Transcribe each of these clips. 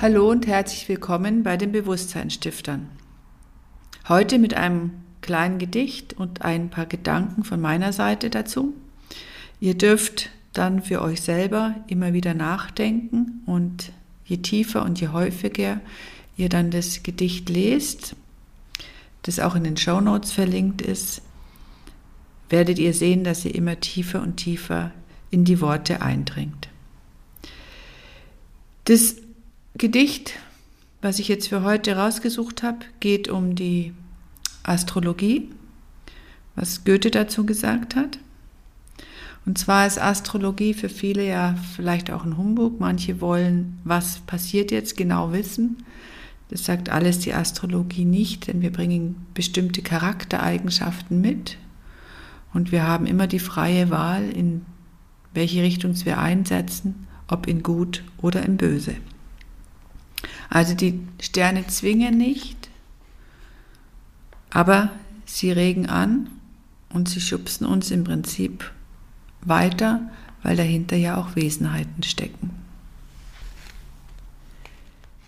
Hallo und herzlich willkommen bei den Bewusstseinsstiftern. Heute mit einem kleinen Gedicht und ein paar Gedanken von meiner Seite dazu. Ihr dürft dann für euch selber immer wieder nachdenken und je tiefer und je häufiger ihr dann das Gedicht lest, das auch in den Show Notes verlinkt ist, werdet ihr sehen, dass ihr immer tiefer und tiefer in die Worte eindringt. Das Gedicht, was ich jetzt für heute rausgesucht habe, geht um die Astrologie, was Goethe dazu gesagt hat. Und zwar ist Astrologie für viele ja vielleicht auch ein Humbug. Manche wollen, was passiert jetzt, genau wissen. Das sagt alles die Astrologie nicht, denn wir bringen bestimmte Charaktereigenschaften mit und wir haben immer die freie Wahl, in welche Richtung wir einsetzen, ob in gut oder in böse. Also die Sterne zwingen nicht, aber sie regen an und sie schubsen uns im Prinzip weiter, weil dahinter ja auch Wesenheiten stecken.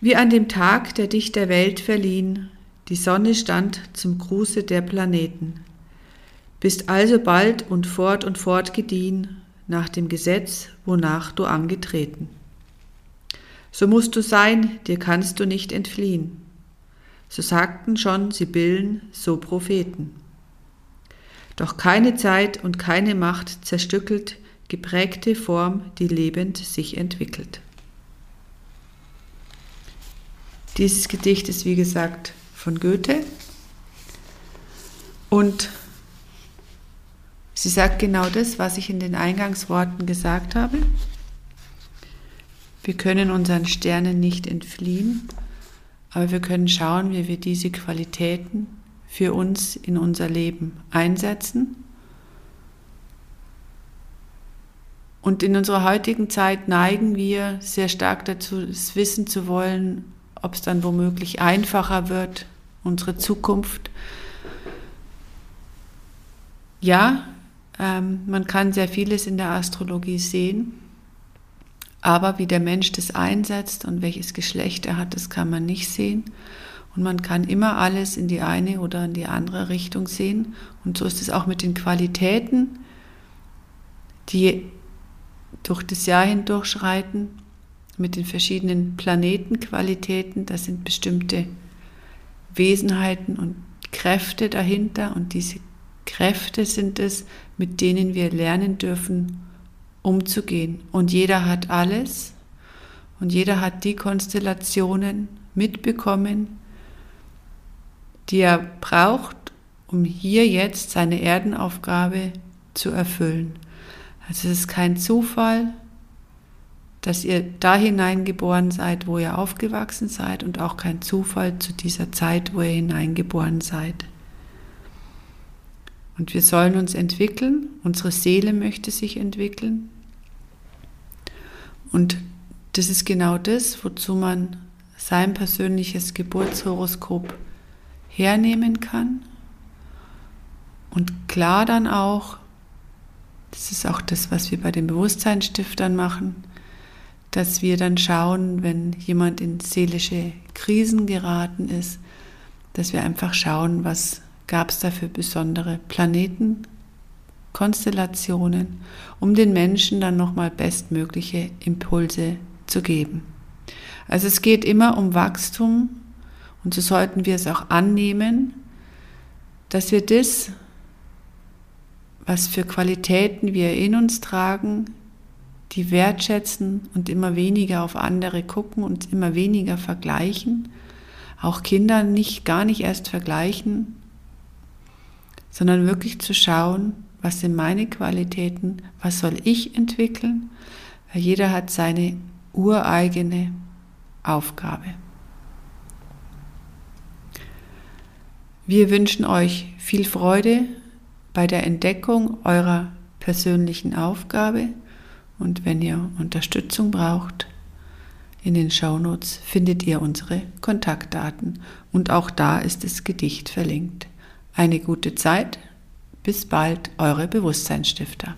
Wie an dem Tag, der dich der Welt verliehen, die Sonne stand zum Gruße der Planeten, bist also bald und fort und fort gediehen nach dem Gesetz, wonach du angetreten. So musst du sein, dir kannst du nicht entfliehen. So sagten schon Sibyllen, so Propheten. Doch keine Zeit und keine Macht zerstückelt geprägte Form, die lebend sich entwickelt. Dieses Gedicht ist wie gesagt von Goethe und sie sagt genau das, was ich in den Eingangsworten gesagt habe. Wir können unseren Sternen nicht entfliehen, aber wir können schauen, wie wir diese Qualitäten für uns in unser Leben einsetzen. Und in unserer heutigen Zeit neigen wir sehr stark dazu, es wissen zu wollen, ob es dann womöglich einfacher wird, unsere Zukunft. Ja, ähm, man kann sehr vieles in der Astrologie sehen. Aber wie der Mensch das einsetzt und welches Geschlecht er hat, das kann man nicht sehen. Und man kann immer alles in die eine oder in die andere Richtung sehen. Und so ist es auch mit den Qualitäten, die durch das Jahr hindurch schreiten, mit den verschiedenen Planetenqualitäten. Das sind bestimmte Wesenheiten und Kräfte dahinter. Und diese Kräfte sind es, mit denen wir lernen dürfen, umzugehen. Und jeder hat alles und jeder hat die Konstellationen mitbekommen, die er braucht, um hier jetzt seine Erdenaufgabe zu erfüllen. Also es ist kein Zufall, dass ihr da hineingeboren seid, wo ihr aufgewachsen seid und auch kein Zufall zu dieser Zeit, wo ihr hineingeboren seid. Und wir sollen uns entwickeln, unsere Seele möchte sich entwickeln. Und das ist genau das, wozu man sein persönliches Geburtshoroskop hernehmen kann. Und klar dann auch, das ist auch das, was wir bei den Bewusstseinsstiftern machen, dass wir dann schauen, wenn jemand in seelische Krisen geraten ist, dass wir einfach schauen, was gab es dafür besondere Planeten, Konstellationen, um den Menschen dann nochmal bestmögliche Impulse zu geben. Also es geht immer um Wachstum und so sollten wir es auch annehmen, dass wir das, was für Qualitäten wir in uns tragen, die wertschätzen und immer weniger auf andere gucken und immer weniger vergleichen, auch Kinder nicht gar nicht erst vergleichen, sondern wirklich zu schauen, was sind meine Qualitäten, was soll ich entwickeln, weil jeder hat seine ureigene Aufgabe. Wir wünschen euch viel Freude bei der Entdeckung eurer persönlichen Aufgabe und wenn ihr Unterstützung braucht, in den Shownotes findet ihr unsere Kontaktdaten und auch da ist das Gedicht verlinkt. Eine gute Zeit. Bis bald, eure Bewusstseinsstifter.